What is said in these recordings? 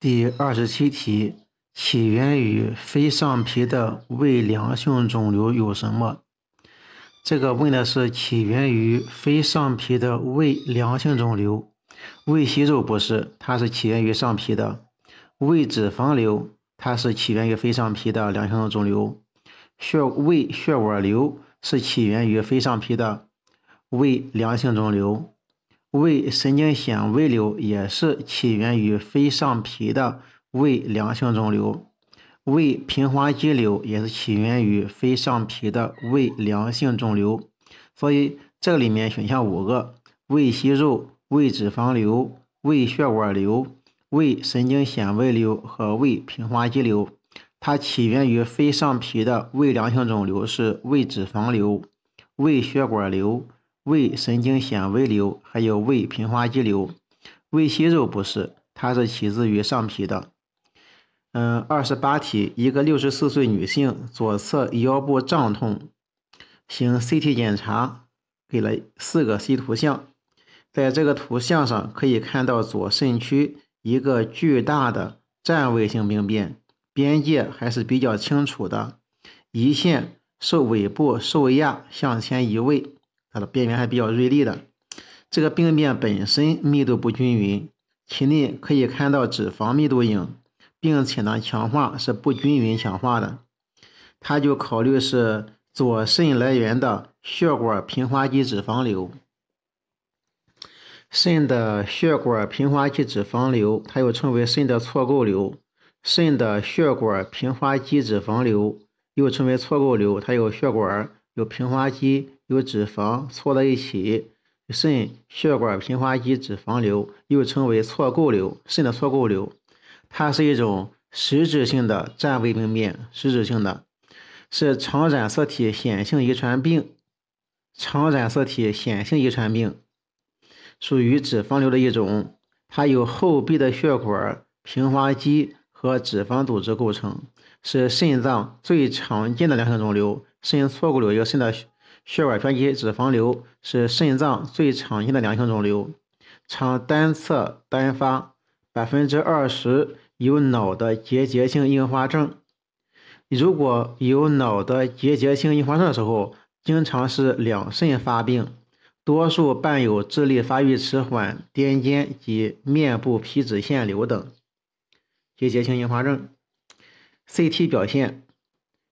第二十七题，起源于非上皮的胃良性肿瘤有什么？这个问的是起源于非上皮的胃良性肿瘤。胃息肉不是，它是起源于上皮的。胃脂肪瘤，它是起源于非上皮的良性肿瘤。血胃血管瘤是起源于非上皮的胃良性肿瘤。胃神经纤维瘤也是起源于非上皮的胃良性肿瘤，胃平滑肌瘤也是起源于非上皮的胃良性肿瘤。所以这里面选项五个：胃息肉、胃脂肪瘤、胃血管瘤、胃神经纤维瘤和胃平滑肌瘤，它起源于非上皮的胃良性肿瘤是胃脂肪瘤、胃血管瘤。胃神经纤维瘤，还有胃平滑肌瘤，胃息肉不是，它是起自于上皮的。嗯，二十八题，一个六十四岁女性左侧腰部胀痛，行 CT 检查，给了四个 C 图像，在这个图像上可以看到左肾区一个巨大的占位性病变，边界还是比较清楚的，胰腺受尾部受压向前移位。它的边缘还比较锐利的，这个病变本身密度不均匀，体内可以看到脂肪密度影，并且呢强化是不均匀强化的，他就考虑是左肾来源的血管平滑肌脂肪瘤。肾的血管平滑肌脂肪瘤，它又称为肾的错构瘤，肾的血管平滑肌脂肪瘤又称为错构瘤，它有血管。有平滑肌，有脂肪错在一起，肾血管平滑肌脂肪瘤又称为错构瘤，肾的错构瘤，它是一种实质性的占位病变，实质性的，是常染色体显性遗传病，常染色体显性遗传病，属于脂肪瘤的一种，它由后壁的血管、平滑肌和脂肪组织构成，是肾脏最常见的良性肿瘤。肾错构瘤，一个肾的血管平滑肌脂肪瘤是肾脏最常见的良性肿瘤，常单侧单发，百分之二十有脑的结节性硬化症。如果有脑的结节性硬化症的时候，经常是两肾发病，多数伴有智力发育迟缓、癫痫及面部皮脂腺瘤等结节性硬化症。CT 表现。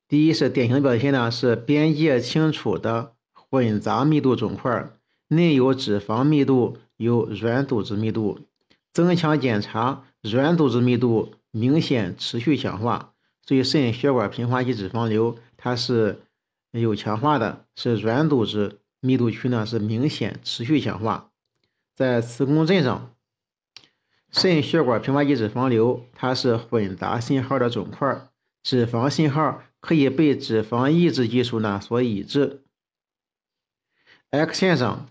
第一是典型表现呢，是边界清楚的混杂密度肿块，内有脂肪密度，有软组织密度。增强检查，软组织密度明显持续强化。所以肾血管平滑肌脂肪瘤它是有强化的，是软组织密度区呢是明显持续强化。在磁共振上，肾血管平滑肌脂肪瘤它是混杂信号的肿块，脂肪信号。可以被脂肪抑制技术呢所抑制。X 线上，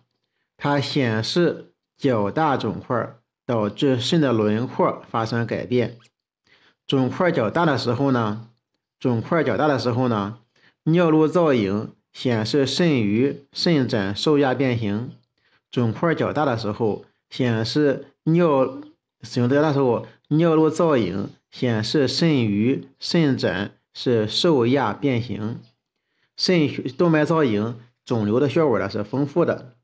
它显示较大肿块导致肾的轮廓发生改变。肿块较大的时候呢，肿块较大的时候呢，尿路造影显示肾盂肾展受压变形。肿块较大的时候，显示尿使用较大时候，尿路造影显示肾盂肾展。是受压变形，肾动脉造影，肿瘤的血管呢是丰富的。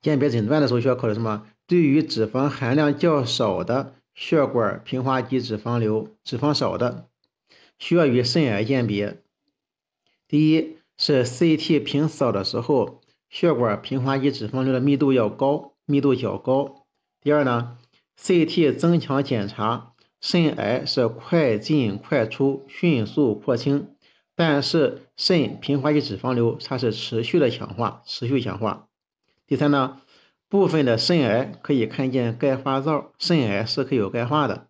鉴别诊断的时候需要考虑什么？对于脂肪含量较少的血管平滑肌脂肪瘤，脂肪少的，需要与肾癌鉴别。第一是 CT 平扫的时候，血管平滑肌脂肪瘤的密度要高，密度较高。第二呢，CT 增强检查。肾癌是快进快出，迅速扩清，但是肾平滑肌脂肪瘤它是持续的强化，持续强化。第三呢，部分的肾癌可以看见钙化灶，肾癌是可以有钙化的，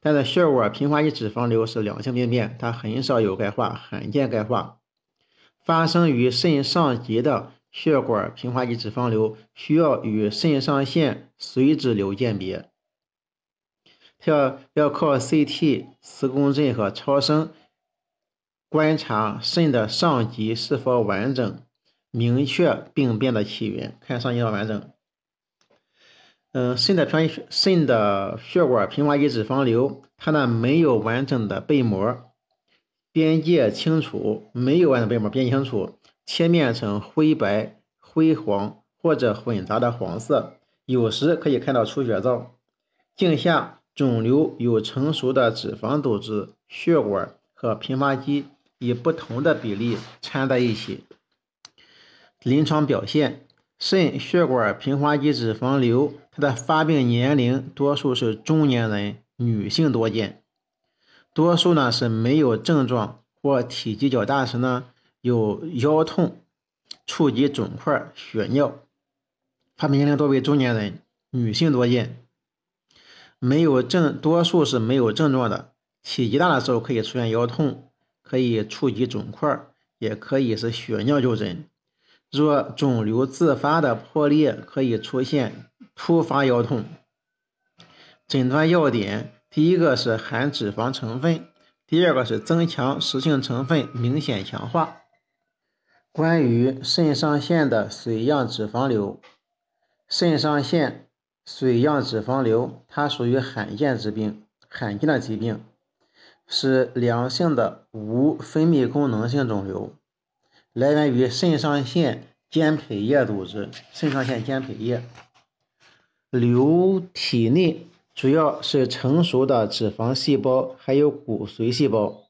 但是血管平滑肌脂肪瘤是良性病变，它很少有钙化，罕见钙化。发生于肾上极的血管平滑肌脂肪瘤需要与肾上腺髓质瘤鉴别。要要靠 CT、磁共振和超声观察肾的上级是否完整，明确病变的起源。看上棘要完整。嗯，肾的穿肾的血管平滑肌脂肪瘤，它呢没有完整的背膜，边界清楚，没有完整背膜，边界清楚，切面呈灰白、灰黄或者混杂的黄色，有时可以看到出血灶。镜下肿瘤有成熟的脂肪组织、血管和平滑肌以不同的比例掺在一起。临床表现：肾血管平滑肌脂肪瘤，它的发病年龄多数是中年人，女性多见。多数呢是没有症状或体积较大时呢有腰痛、触及肿块、血尿。发病年龄多为中年人，女性多见。没有症，多数是没有症状的。体积大的时候可以出现腰痛，可以触及肿块，也可以是血尿就诊。若肿瘤自发的破裂，可以出现突发腰痛。诊断要点：第一个是含脂肪成分，第二个是增强实性成分明显强化。关于肾上腺的髓样脂肪瘤，肾上腺。髓样脂肪瘤，它属于罕见疾病，罕见的疾病是良性的无分泌功能性肿瘤，来源于肾上腺间胚叶组织。肾上腺间胚叶瘤体内主要是成熟的脂肪细胞，还有骨髓细胞，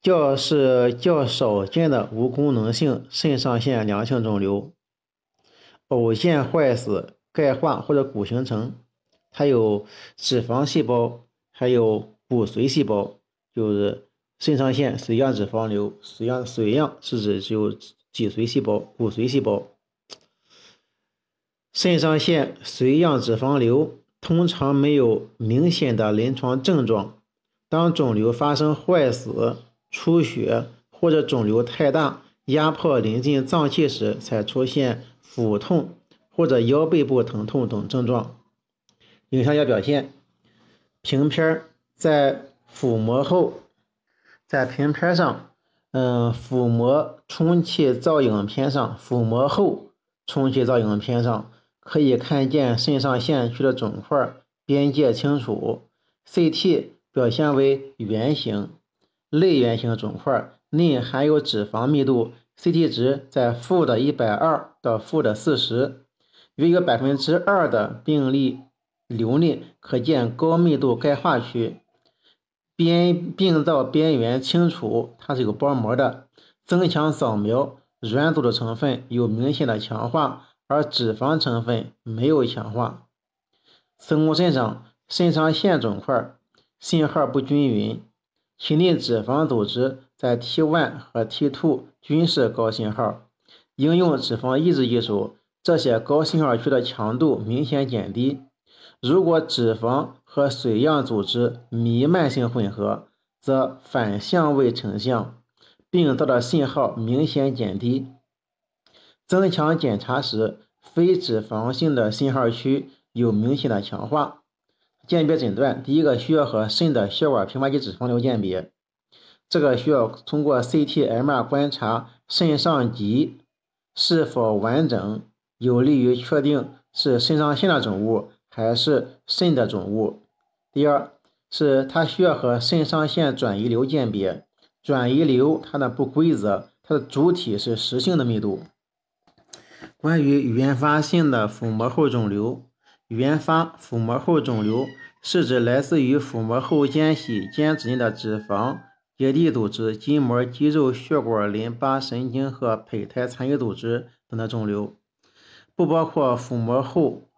较是较少见的无功能性肾上腺良性肿瘤，偶见坏死。钙化或者骨形成，它有脂肪细胞，还有骨髓细胞，就是肾上腺髓样脂肪瘤。髓样髓样是指只有脊髓细胞、骨髓细胞。肾上腺髓样脂肪瘤通常没有明显的临床症状，当肿瘤发生坏死、出血或者肿瘤太大压迫临近脏器时，才出现腹痛。或者腰背部疼痛等症状。影像学表现：平片在腹膜后，在平片上，嗯，腹膜充气造影片上，腹膜后充气造影片上可以看见肾上腺区的肿块，边界清楚。CT 表现为圆形、类圆形肿块，内含有脂肪密度，CT 值在负的一百二到负的四十。约有百分之二的病例瘤内可见高密度钙化区，边病灶边缘清楚，它是有包膜的。增强扫描，软组织成分有明显的强化，而脂肪成分没有强化。子宫肾上肾上腺肿块信号不均匀，体内脂肪组织在 T1 和 T2 均是高信号，应用脂肪抑制技术。这些高信号区的强度明显减低。如果脂肪和水样组织弥漫性混合，则反相位成像，病灶的信号明显减低。增强检查时，非脂肪性的信号区有明显的强化。鉴别诊断，第一个需要和肾的血管平滑肌脂肪瘤鉴别，这个需要通过 CT、MR 观察肾上极是否完整。有利于确定是肾上腺的肿物还是肾的肿物。第二是它需要和肾上腺转移瘤鉴别，转移瘤它的不规则，它的主体是实性的密度。关于原发性的腹膜后肿瘤，原发腹膜后肿瘤是指来自于腹膜后间隙间质内的脂肪、结缔组织、筋膜、肌肉、血管、淋巴、神经和胚胎残余组织等的肿瘤。不包括腹膜后、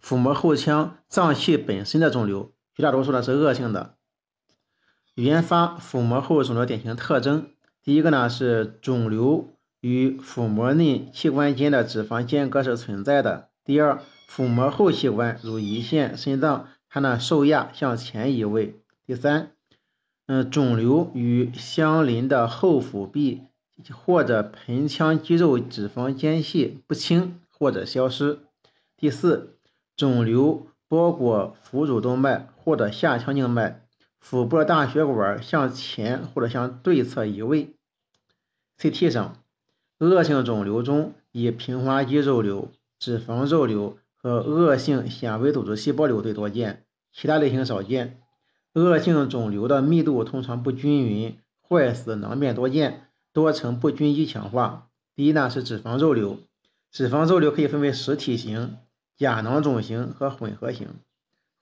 腹膜后腔脏器本身的肿瘤，绝大多数呢是恶性的。原发腹膜后肿瘤典型特征，第一个呢是肿瘤与腹膜内器官间的脂肪间隔是存在的。第二，腹膜后器官如胰腺、肾脏，它呢受压向前移位。第三，嗯，肿瘤与相邻的后腹壁。或者盆腔肌肉脂肪间隙不清或者消失。第四，肿瘤包裹腹主动脉或者下腔静脉，腹部大血管向前或者向对侧移位。CT 上，恶性肿瘤中以平滑肌肉瘤、脂肪肉瘤和恶性纤维组织细胞瘤最多见，其他类型少见。恶性肿瘤的密度通常不均匀，坏死囊变多见，多呈不均一强化。第一呢是脂肪肉瘤，脂肪肉瘤可以分为实体型、假囊肿型和混合型。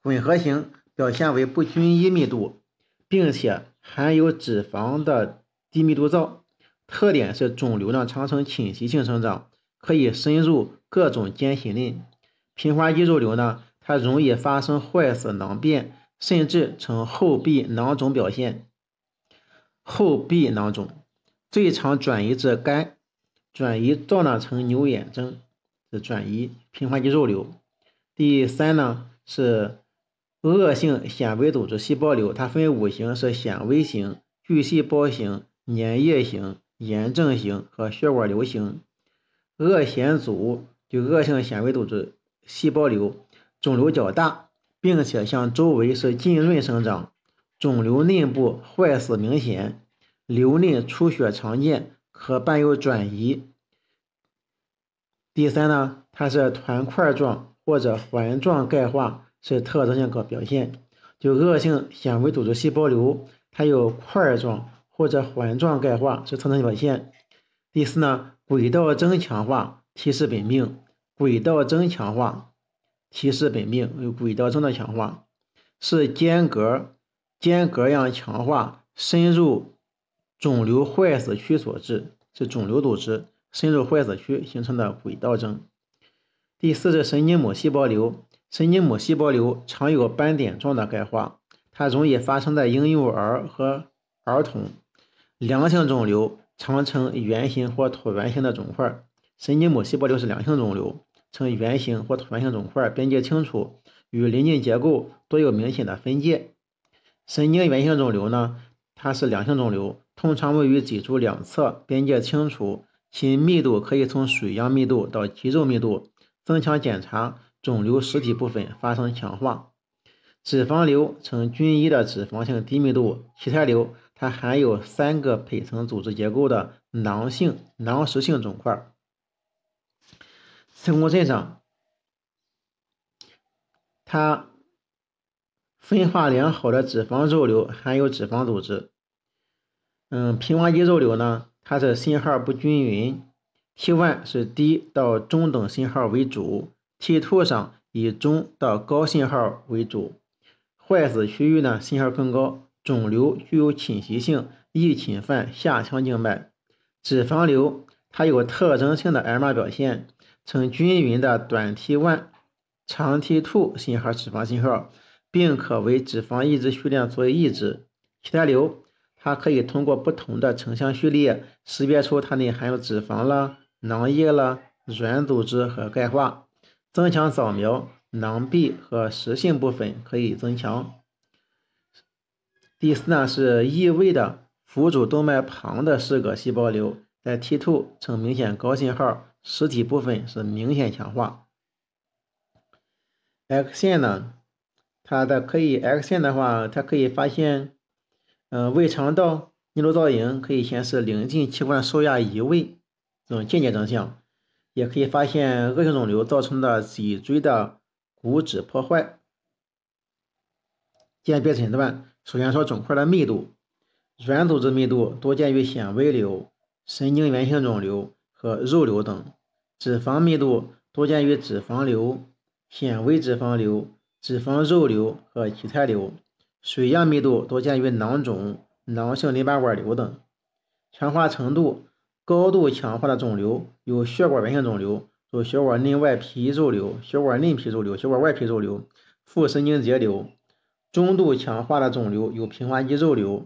混合型表现为不均一密度，并且含有脂肪的低密度灶，特点是肿瘤呢常呈侵袭性生长，可以深入各种间隙内。平滑肌肉瘤呢，它容易发生坏死囊变，甚至呈后壁囊肿表现。后壁囊肿最常转移至肝。转移到呢呈牛眼症，是转移平滑肌肉瘤。第三呢是恶性纤维组织细胞瘤，它分五型，是纤维型、巨细胞型、粘液型、炎症型和血管瘤型。恶纤组就恶性纤维组织细胞瘤，肿瘤较大，并且向周围是浸润生长，肿瘤内部坏死明显，瘤内出血常见。可伴有转移。第三呢，它是团块状或者环状钙化，是特征性可表现。就恶性纤维组织细胞瘤，它有块状或者环状钙化，是特征性表现。第四呢，轨道增强化提示本病，轨道增强化提示本病有轨道征的强化，是间隔间隔样强化深入。肿瘤坏死区所致，是肿瘤组织深入坏死区形成的轨道征。第四是神经母细胞瘤，神经母细胞瘤常有斑点状的钙化，它容易发生在婴幼儿和儿童。良性肿瘤常呈圆形或椭圆形的肿块，神经母细胞瘤是良性肿瘤，呈圆形或椭圆形肿块，边界清楚，与邻近结构多有明显的分界。神经元性肿瘤呢，它是良性肿瘤。通常位于脊柱两侧，边界清楚，其密度可以从水样密度到肌肉密度。增强检查，肿瘤实体部分发生强化。脂肪瘤呈均一的脂肪性低密度，脐态瘤它含有三个胚层组织结构的囊性囊实性肿块。磁共振上，它分化良好的脂肪肉瘤含有脂肪组织。嗯，平滑肌肉瘤呢，它是信号不均匀，T1 是低到中等信号为主，T2 上以中到高信号为主。坏死区域呢，信号更高，肿瘤具有侵袭性，易侵犯下腔静脉。脂肪瘤它有特征性的 m 表现，呈均匀的短 T1、长 T2 信号脂肪信号，并可为脂肪抑制序列作为抑制。其他瘤。它可以通过不同的成像序列识别出它内含有脂肪了、囊液了、软组织和钙化。增强扫描囊壁和实性部分可以增强。第四呢是异位的腹主动脉旁的室颌细胞瘤，在 T2 呈明显高信号，实体部分是明显强化。X 线呢，它的可以 X 线的话，它可以发现。嗯，胃肠道逆流造影可以显示邻近器官受压移位这种间接征象，也可以发现恶性肿瘤造成的脊椎的骨质破坏。鉴别诊断，首先说肿块的密度，软组织密度多见于纤维瘤、神经元性肿瘤和肉瘤等；脂肪密度多见于脂肪瘤、纤维脂肪瘤、脂肪肉瘤和脐态瘤。水样密度多见于囊肿、囊性淋巴管瘤等。强化程度高度强化的肿瘤有血管源性肿瘤，如血管内外皮肉瘤、血管内皮肉瘤、血管外皮肉瘤、副神经节瘤。中度强化的肿瘤有平滑肌肉瘤、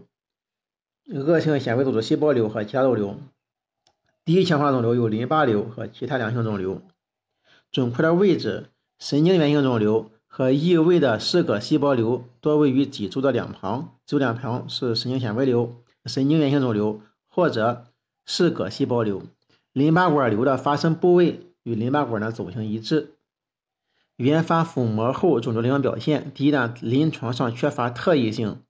恶性纤维组织细胞瘤和其他肉瘤。低强化肿瘤有淋巴瘤和其他良性肿瘤。肿块的位置，神经源性肿瘤。和异位的室颌细胞瘤多位于脊柱的两旁，脊柱两旁是神经纤维瘤、神经元性肿瘤或者室颌细胞瘤。淋巴管瘤的发生部位与淋巴管的走向一致。原发腹膜后肿瘤临床表现：第一呢，临床上缺乏特异性，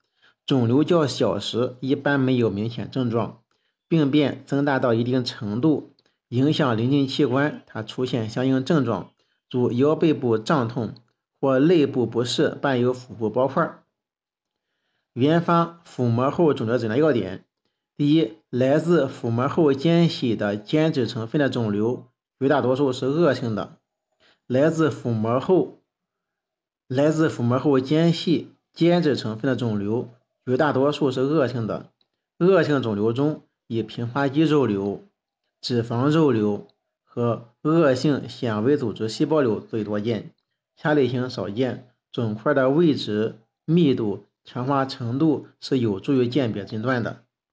肿瘤较小时一般没有明显症状，病变增大到一定程度，影响邻近器官，它出现相应症状，如腰背部胀痛或肋部不适，伴有腹部包块。原发腹膜后肿瘤诊断要点：第一，来自腹膜后间隙的间质成分的肿瘤，绝大多数是恶性的。来自腹膜后，来自腹膜后间隙间质成分的肿瘤，绝大多数是恶性的。恶性肿瘤中，以平滑肌肉瘤。脂肪肉瘤和恶性纤维组织细胞瘤最多见，下类型少见。肿块的位置、密度、强化程度是有助于鉴别诊断的。